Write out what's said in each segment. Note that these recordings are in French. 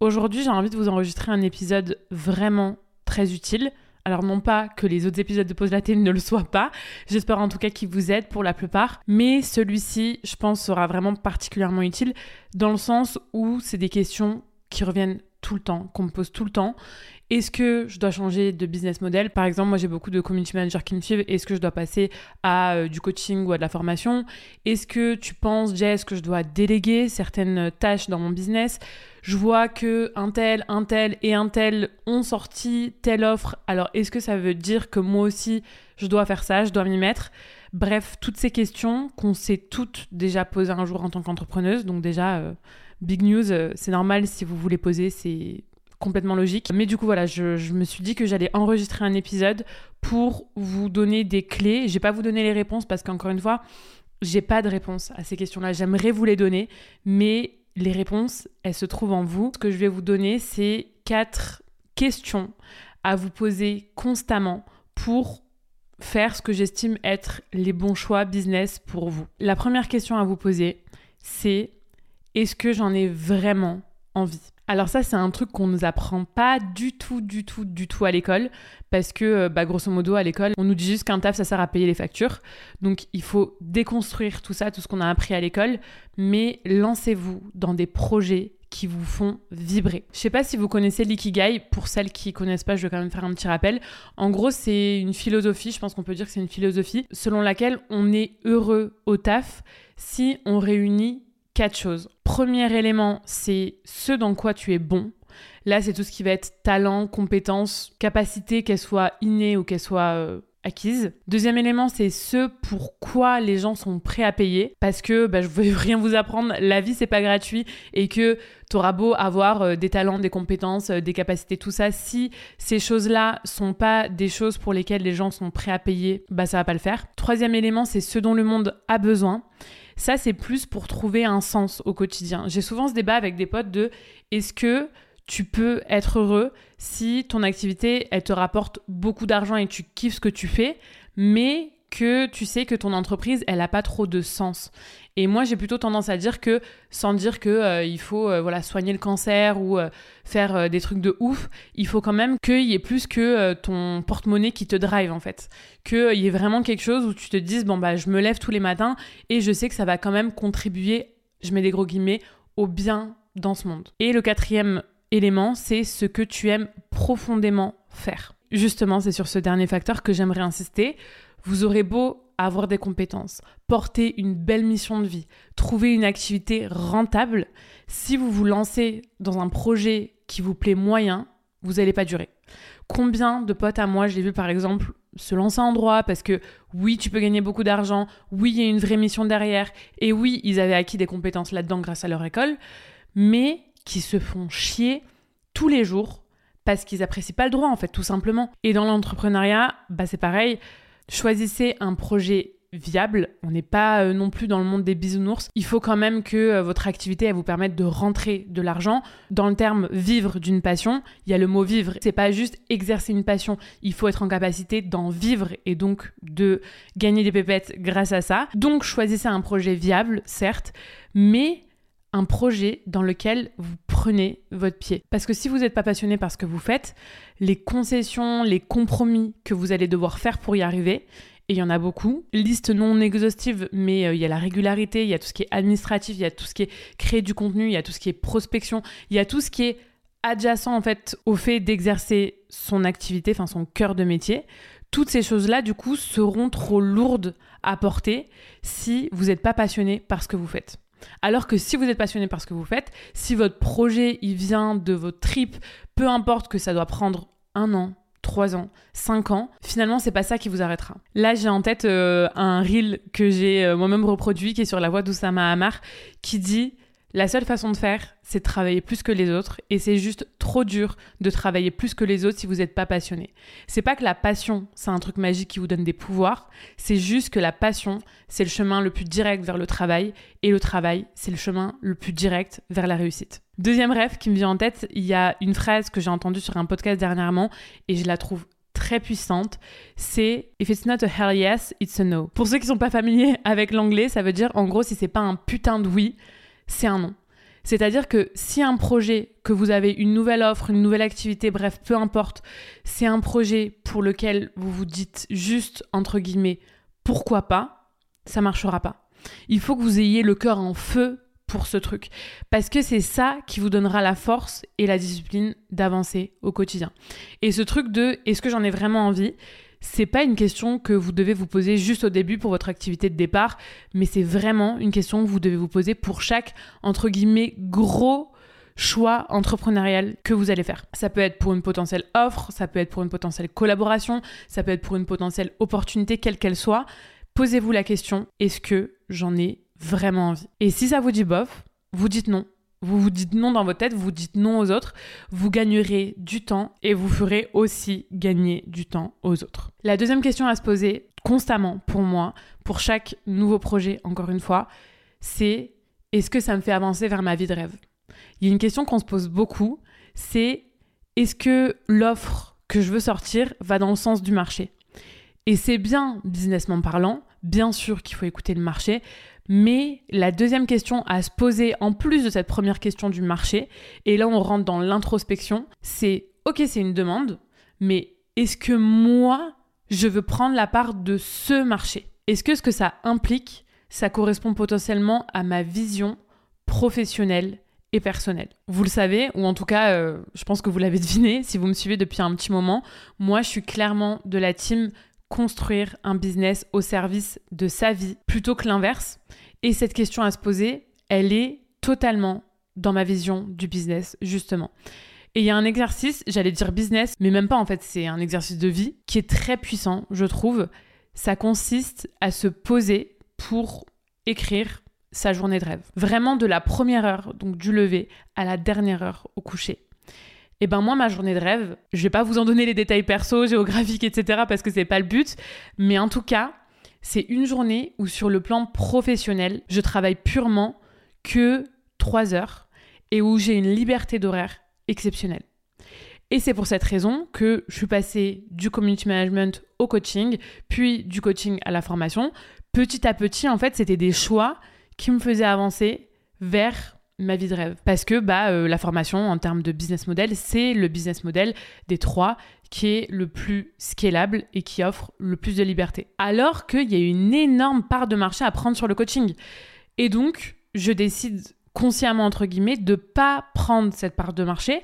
Aujourd'hui, j'ai envie de vous enregistrer un épisode vraiment très utile. Alors non pas que les autres épisodes de Pause Latte ne le soient pas, j'espère en tout cas qu'il vous aide pour la plupart, mais celui-ci, je pense, sera vraiment particulièrement utile dans le sens où c'est des questions qui reviennent tout le temps, qu'on me pose tout le temps. Est-ce que je dois changer de business model? Par exemple, moi j'ai beaucoup de community managers qui me suivent. Est-ce que je dois passer à euh, du coaching ou à de la formation? Est-ce que tu penses, Jess, que je dois déléguer certaines tâches dans mon business? Je vois que un tel, un tel et un tel ont sorti telle offre. Alors est-ce que ça veut dire que moi aussi je dois faire ça, je dois m'y mettre? Bref, toutes ces questions qu'on s'est toutes déjà posées un jour en tant qu'entrepreneuse. Donc déjà, euh, big news, euh, c'est normal si vous voulez poser, c'est complètement logique. Mais du coup, voilà, je, me suis dit que j'allais enregistrer un épisode pour vous donner des clés. Je vais pas vous donner les réponses parce qu'encore une fois, j'ai pas de réponse à ces questions-là. J'aimerais vous les donner, mais les réponses, elles se trouvent en vous. Ce que je vais vous donner, c'est quatre questions à vous poser constamment pour faire ce que j'estime être les bons choix business pour vous. La première question à vous poser, c'est est-ce que j'en ai vraiment alors ça, c'est un truc qu'on nous apprend pas du tout, du tout, du tout à l'école, parce que, euh, bah, grosso modo, à l'école, on nous dit juste qu'un taf, ça sert à payer les factures. Donc, il faut déconstruire tout ça, tout ce qu'on a appris à l'école, mais lancez-vous dans des projets qui vous font vibrer. Je sais pas si vous connaissez l'ikigai, pour celles qui connaissent pas, je vais quand même faire un petit rappel. En gros, c'est une philosophie, je pense qu'on peut dire que c'est une philosophie, selon laquelle on est heureux au taf si on réunit quatre choses. Premier élément, c'est ce dans quoi tu es bon. Là, c'est tout ce qui va être talent, compétence, capacité, qu'elle soit innée ou qu'elle soit euh, acquise. Deuxième élément, c'est ce pourquoi les gens sont prêts à payer. Parce que bah, je ne vais rien vous apprendre, la vie, c'est pas gratuit et que tu auras beau avoir euh, des talents, des compétences, euh, des capacités, tout ça. Si ces choses-là sont pas des choses pour lesquelles les gens sont prêts à payer, bah ça va pas le faire. Troisième élément, c'est ce dont le monde a besoin. Ça, c'est plus pour trouver un sens au quotidien. J'ai souvent ce débat avec des potes de est-ce que tu peux être heureux si ton activité, elle te rapporte beaucoup d'argent et tu kiffes ce que tu fais, mais que tu sais que ton entreprise, elle n'a pas trop de sens? Et moi, j'ai plutôt tendance à dire que, sans dire que euh, il faut euh, voilà soigner le cancer ou euh, faire des trucs de ouf, il faut quand même qu'il y ait plus que ton porte-monnaie qui te drive en fait, qu'il y ait vraiment quelque chose où tu te dises bon bah je me lève tous les matins et je sais que ça va quand même contribuer, je mets des gros guillemets, au bien dans ce monde. Et le quatrième élément, c'est ce que tu aimes profondément faire. Justement, c'est sur ce dernier facteur que j'aimerais insister. Vous aurez beau avoir des compétences, porter une belle mission de vie, trouver une activité rentable, si vous vous lancez dans un projet qui vous plaît moyen, vous n'allez pas durer. Combien de potes à moi, je l'ai vu par exemple, se lancer en droit parce que oui, tu peux gagner beaucoup d'argent, oui, il y a une vraie mission derrière, et oui, ils avaient acquis des compétences là-dedans grâce à leur école, mais qui se font chier tous les jours parce qu'ils apprécient pas le droit en fait, tout simplement. Et dans l'entrepreneuriat, bah c'est pareil, choisissez un projet viable. On n'est pas euh, non plus dans le monde des bisounours. Il faut quand même que euh, votre activité vous permette de rentrer de l'argent. Dans le terme vivre d'une passion, il y a le mot vivre. C'est pas juste exercer une passion. Il faut être en capacité d'en vivre et donc de gagner des pépettes grâce à ça. Donc choisissez un projet viable, certes, mais un projet dans lequel vous prenez votre pied. Parce que si vous n'êtes pas passionné par ce que vous faites, les concessions, les compromis que vous allez devoir faire pour y arriver, et il y en a beaucoup, liste non exhaustive, mais euh, il y a la régularité, il y a tout ce qui est administratif, il y a tout ce qui est créer du contenu, il y a tout ce qui est prospection, il y a tout ce qui est adjacent en fait au fait d'exercer son activité, enfin son cœur de métier. Toutes ces choses-là, du coup, seront trop lourdes à porter si vous n'êtes pas passionné par ce que vous faites. Alors que si vous êtes passionné par ce que vous faites, si votre projet il vient de votre trip, peu importe que ça doit prendre un an, trois ans, cinq ans, finalement c'est pas ça qui vous arrêtera. Là j'ai en tête euh, un reel que j'ai euh, moi-même reproduit qui est sur la voix d'Oussama Hamar qui dit la seule façon de faire, c'est de travailler plus que les autres, et c'est juste trop dur de travailler plus que les autres si vous n'êtes pas passionné. C'est pas que la passion, c'est un truc magique qui vous donne des pouvoirs, c'est juste que la passion, c'est le chemin le plus direct vers le travail, et le travail, c'est le chemin le plus direct vers la réussite. Deuxième rêve qui me vient en tête, il y a une phrase que j'ai entendue sur un podcast dernièrement, et je la trouve très puissante, c'est If it's not a hell yes, it's a no. Pour ceux qui sont pas familiers avec l'anglais, ça veut dire en gros si c'est pas un putain de oui, c'est un non. C'est-à-dire que si un projet, que vous avez une nouvelle offre, une nouvelle activité, bref, peu importe, c'est un projet pour lequel vous vous dites juste, entre guillemets, pourquoi pas, ça marchera pas. Il faut que vous ayez le cœur en feu pour ce truc. Parce que c'est ça qui vous donnera la force et la discipline d'avancer au quotidien. Et ce truc de est-ce que j'en ai vraiment envie? C'est pas une question que vous devez vous poser juste au début pour votre activité de départ, mais c'est vraiment une question que vous devez vous poser pour chaque, entre guillemets, gros choix entrepreneurial que vous allez faire. Ça peut être pour une potentielle offre, ça peut être pour une potentielle collaboration, ça peut être pour une potentielle opportunité, quelle qu'elle soit. Posez-vous la question, est-ce que j'en ai vraiment envie? Et si ça vous dit bof, vous dites non vous vous dites non dans votre tête, vous dites non aux autres, vous gagnerez du temps et vous ferez aussi gagner du temps aux autres. La deuxième question à se poser constamment pour moi, pour chaque nouveau projet, encore une fois, c'est est-ce que ça me fait avancer vers ma vie de rêve? Il y a une question qu'on se pose beaucoup, c'est est-ce que l'offre que je veux sortir va dans le sens du marché? Et c'est bien, businessment parlant, bien sûr qu'il faut écouter le marché, mais la deuxième question à se poser, en plus de cette première question du marché, et là on rentre dans l'introspection, c'est ok c'est une demande, mais est-ce que moi, je veux prendre la part de ce marché? Est-ce que ce que ça implique, ça correspond potentiellement à ma vision professionnelle et personnelle? Vous le savez, ou en tout cas, euh, je pense que vous l'avez deviné si vous me suivez depuis un petit moment, moi je suis clairement de la team construire un business au service de sa vie plutôt que l'inverse. Et cette question à se poser, elle est totalement dans ma vision du business, justement. Et il y a un exercice, j'allais dire business, mais même pas en fait, c'est un exercice de vie qui est très puissant, je trouve. Ça consiste à se poser pour écrire sa journée de rêve. Vraiment de la première heure, donc du lever, à la dernière heure au coucher. Et ben moi, ma journée de rêve, je vais pas vous en donner les détails perso, géographiques, etc. parce que c'est pas le but. Mais en tout cas, c'est une journée où sur le plan professionnel, je travaille purement que 3 heures et où j'ai une liberté d'horaire exceptionnelle. Et c'est pour cette raison que je suis passée du community management au coaching, puis du coaching à la formation. Petit à petit, en fait, c'était des choix qui me faisaient avancer vers ma vie de rêve. Parce que bah, euh, la formation en termes de business model, c'est le business model des trois qui est le plus scalable et qui offre le plus de liberté. Alors qu'il y a une énorme part de marché à prendre sur le coaching. Et donc, je décide consciemment, entre guillemets, de pas prendre cette part de marché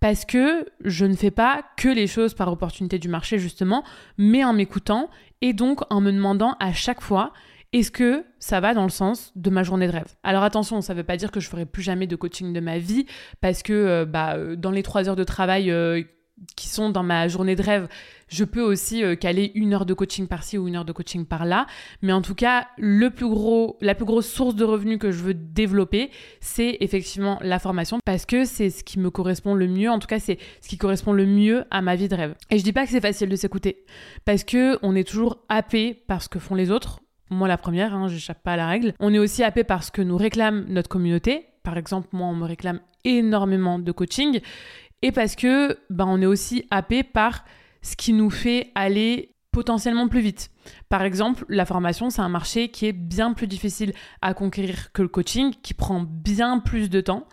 parce que je ne fais pas que les choses par opportunité du marché, justement, mais en m'écoutant et donc en me demandant à chaque fois est-ce que ça va dans le sens de ma journée de rêve? Alors attention, ça ne veut pas dire que je ferai plus jamais de coaching de ma vie, parce que euh, bah, euh, dans les trois heures de travail euh, qui sont dans ma journée de rêve, je peux aussi caler une heure de coaching par-ci ou une heure de coaching par-là. Mais en tout cas, le plus gros, la plus grosse source de revenus que je veux développer, c'est effectivement la formation parce que c'est ce qui me correspond le mieux. En tout cas, c'est ce qui correspond le mieux à ma vie de rêve. Et je dis pas que c'est facile de s'écouter parce que on est toujours happé par ce que font les autres moi la première, hein, j'échappe pas à la règle. On est aussi happé par ce que nous réclame notre communauté. Par exemple, moi, on me réclame énormément de coaching. Et parce que ben, on est aussi happé par ce qui nous fait aller potentiellement plus vite. Par exemple, la formation, c'est un marché qui est bien plus difficile à conquérir que le coaching, qui prend bien plus de temps.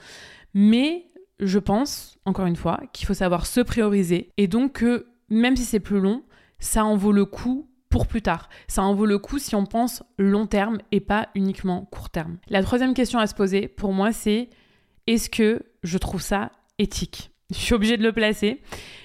Mais je pense, encore une fois, qu'il faut savoir se prioriser et donc que même si c'est plus long, ça en vaut le coup pour plus tard. Ça en vaut le coup si on pense long terme et pas uniquement court terme. La troisième question à se poser pour moi, c'est est-ce que je trouve ça éthique? Je suis obligée de le placer.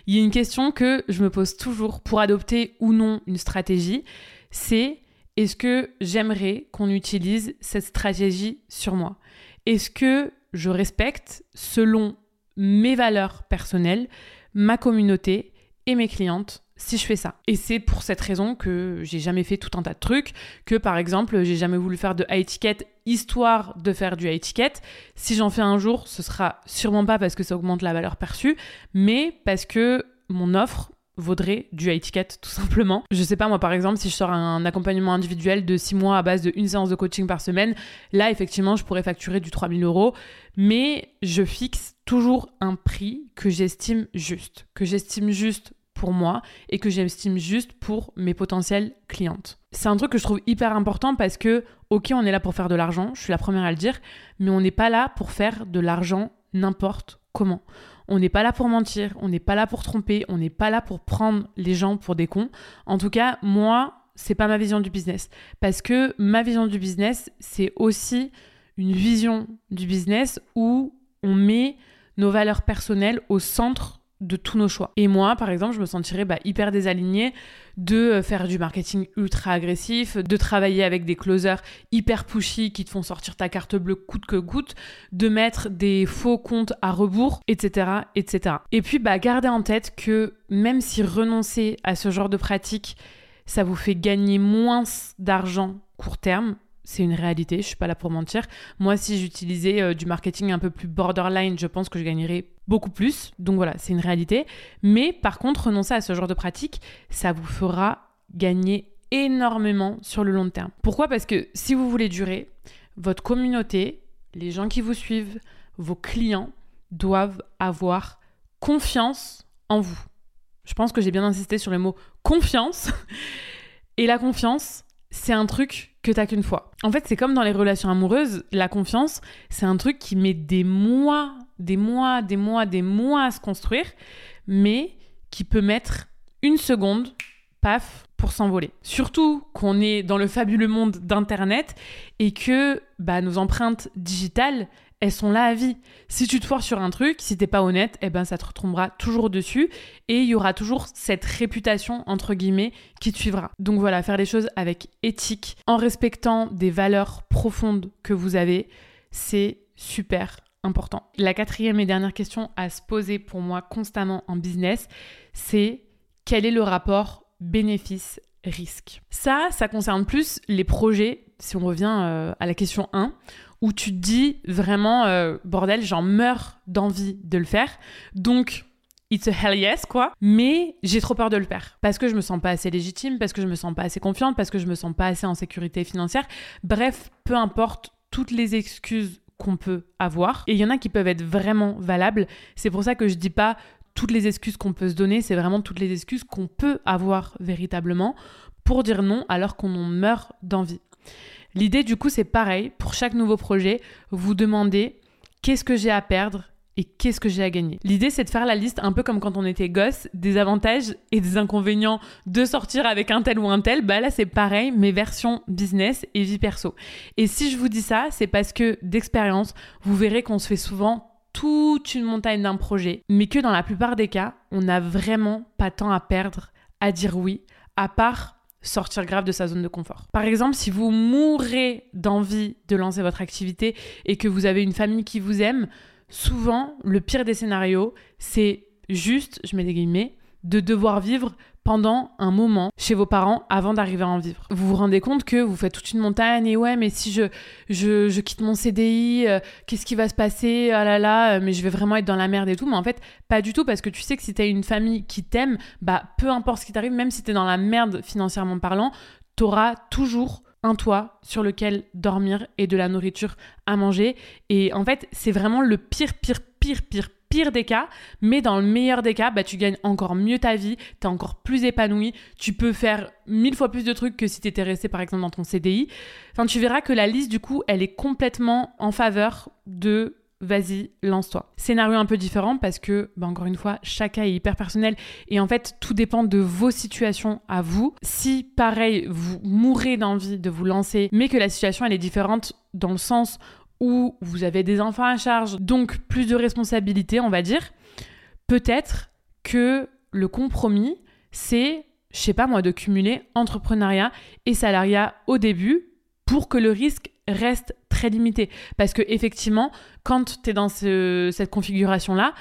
Il y a une question que je me pose toujours pour adopter ou non une stratégie, c'est est-ce que j'aimerais qu'on utilise cette stratégie sur moi? Est-ce que je respecte selon mes valeurs personnelles, ma communauté et mes clientes si je fais ça. Et c'est pour cette raison que j'ai jamais fait tout un tas de trucs, que par exemple, j'ai jamais voulu faire de high ticket histoire de faire du high ticket. Si j'en fais un jour, ce sera sûrement pas parce que ça augmente la valeur perçue, mais parce que mon offre vaudrait du high ticket tout simplement. Je sais pas moi par exemple si je sors un accompagnement individuel de 6 mois à base de une séance de coaching par semaine, là effectivement je pourrais facturer du 3000 euros, mais je fixe toujours un prix que j'estime juste, que j'estime juste pour moi et que j'estime juste pour mes potentielles clientes. c'est un truc que je trouve hyper important parce que, ok, on est là pour faire de l'argent, je suis la première à le dire, mais on n'est pas là pour faire de l'argent n'importe comment. On n'est pas là pour mentir, on n'est pas là pour tromper, on n'est pas là pour prendre les gens pour des cons. En tout cas, moi, c'est pas ma vision du business. Parce que ma vision du business, c'est aussi une vision du business où on met nos valeurs personnelles au centre de tous nos choix. Et moi, par exemple, je me sentirais bah, hyper désalignée de euh, faire du marketing ultra agressif, de travailler avec des closers hyper pushy qui te font sortir ta carte bleue coûte que coûte, de mettre des faux comptes à rebours, etc., etc. Et puis, bah, gardez en tête que même si renoncer à ce genre de pratique, ça vous fait gagner moins d'argent court terme, c'est une réalité, je suis pas là pour mentir. Moi, si j'utilisais euh, du marketing un peu plus borderline, je pense que je gagnerais beaucoup plus. Donc voilà, c'est une réalité. Mais par contre, renoncer à ce genre de pratique, ça vous fera gagner énormément sur le long terme. Pourquoi? Parce que si vous voulez durer, votre communauté, les gens qui vous suivent, vos clients doivent avoir confiance en vous. Je pense que j'ai bien insisté sur le mot confiance. Et la confiance, c'est un truc que t'as qu'une fois. En fait, c'est comme dans les relations amoureuses, la confiance, c'est un truc qui met des mois, des mois, des mois, des mois à se construire, mais qui peut mettre une seconde, paf, pour s'envoler. Surtout qu'on est dans le fabuleux monde d'Internet et que bah, nos empreintes digitales, elles sont là à vie. Si tu te foires sur un truc, si t'es pas honnête, eh ben ça te retombera toujours dessus et il y aura toujours cette réputation qui te suivra. Donc voilà, faire les choses avec éthique, en respectant des valeurs profondes que vous avez, c'est super important. La quatrième et dernière question à se poser pour moi constamment en business, c'est quel est le rapport bénéfice-risque? Ça, ça concerne plus les projets, si on revient euh, à la question 1, où tu te dis vraiment, euh, bordel, j'en meurs d'envie de le faire. Donc, it's a hell yes, quoi. Mais j'ai trop peur de le faire. Parce que je me sens pas assez légitime, parce que je me sens pas assez confiante, parce que je me sens pas assez en sécurité financière. Bref, peu importe toutes les excuses qu'on peut avoir. Et il y en a qui peuvent être vraiment valables. C'est pour ça que je dis pas toutes les excuses qu'on peut se donner, c'est vraiment toutes les excuses qu'on peut avoir véritablement pour dire non alors qu'on en meurt d'envie. L'idée du coup c'est pareil, pour chaque nouveau projet, vous demandez qu'est-ce que j'ai à perdre et qu'est-ce que j'ai à gagner. L'idée c'est de faire la liste un peu comme quand on était gosse, des avantages et des inconvénients de sortir avec un tel ou un tel. Bah là c'est pareil, mais version business et vie perso. Et si je vous dis ça, c'est parce que d'expérience, vous verrez qu'on se fait souvent toute une montagne d'un projet, mais que dans la plupart des cas, on n'a vraiment pas tant à perdre à dire oui, à part sortir grave de sa zone de confort. Par exemple, si vous mourrez d'envie de lancer votre activité et que vous avez une famille qui vous aime, souvent, le pire des scénarios, c'est juste, je mets des guillemets, de devoir vivre pendant un moment chez vos parents avant d'arriver à en vivre. Vous vous rendez compte que vous faites toute une montagne et ouais, mais si je, je, quitte mon CDI, euh, qu'est-ce qui va se passer Ah là là, euh, mais je vais vraiment être dans la merde et tout. Mais en fait, pas du tout parce que tu sais que si t'as une famille qui t'aime, bah peu importe ce qui t'arrive, même si t'es dans la merde financièrement parlant, t'auras toujours un toit sur lequel dormir et de la nourriture à manger. Et en fait, c'est vraiment le pire, pire, pire, pire, pire des cas, mais dans le meilleur des cas, bah, tu gagnes encore mieux ta vie, tu es encore plus épanoui, tu peux faire mille fois plus de trucs que si tu étais resté par exemple dans ton CDI. Enfin, tu verras que la liste du coup, elle est complètement en faveur de vas-y, lance-toi. Scénario un peu différent parce que, bah, encore une fois, chaque cas est hyper personnel et en fait, tout dépend de vos situations à vous. Si, pareil, vous mourrez d'envie de vous lancer, mais que la situation, elle est différente dans le sens où vous avez des enfants à charge, donc plus de responsabilités, on va dire, peut-être que le compromis, c'est, je sais pas moi, de cumuler entrepreneuriat et salariat au début pour que le risque reste très limité. Parce que effectivement, quand tu es dans cette configuration-là,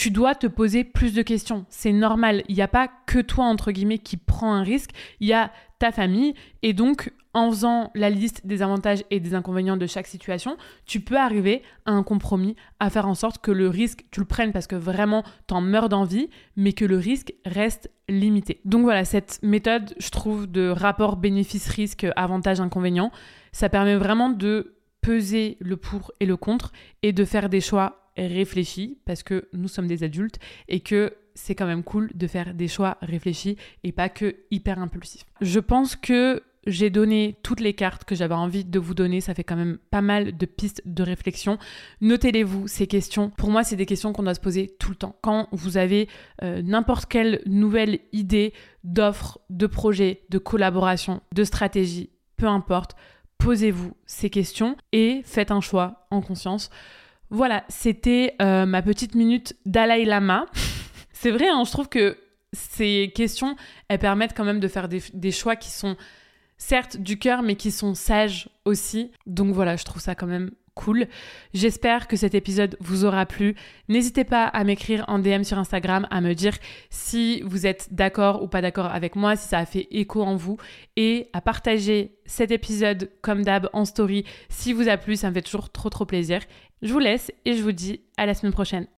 tu dois te poser plus de questions. C'est normal. Il n'y a pas que toi, entre guillemets, qui prend un risque. Il y a ta famille. Et donc, en faisant la liste des avantages et des inconvénients de chaque situation, tu peux arriver à un compromis, à faire en sorte que le risque, tu le prennes parce que vraiment t'en meurs d'envie, mais que le risque reste limité. Donc voilà, cette méthode, je trouve, de rapport bénéfice-risque, avantage-inconvénient, ça permet vraiment de peser le pour et le contre et de faire des choix réfléchis parce que nous sommes des adultes et que c'est quand même cool de faire des choix réfléchis et pas que hyper impulsifs. Je pense que j'ai donné toutes les cartes que j'avais envie de vous donner. Ça fait quand même pas mal de pistes de réflexion. Notez-les-vous, ces questions. Pour moi, c'est des questions qu'on doit se poser tout le temps. Quand vous avez euh, n'importe quelle nouvelle idée d'offre, de projet, de collaboration, de stratégie, peu importe, posez-vous ces questions et faites un choix en conscience. Voilà, c'était euh, ma petite minute Dalai Lama. c'est vrai, hein, je trouve que ces questions, elles permettent quand même de faire des, choix qui sont certes du cœur, mais qui sont sages aussi. Donc voilà, je trouve ça quand même cool. J'espère que cet épisode vous aura plu. N'hésitez pas à m'écrire en DM sur Instagram, à me dire si vous êtes d'accord ou pas d'accord avec moi, si ça a fait écho en vous, et à partager cet épisode comme d'hab en story si vous a plu, ça me fait toujours trop trop plaisir. Je vous laisse et je vous dis à la semaine prochaine.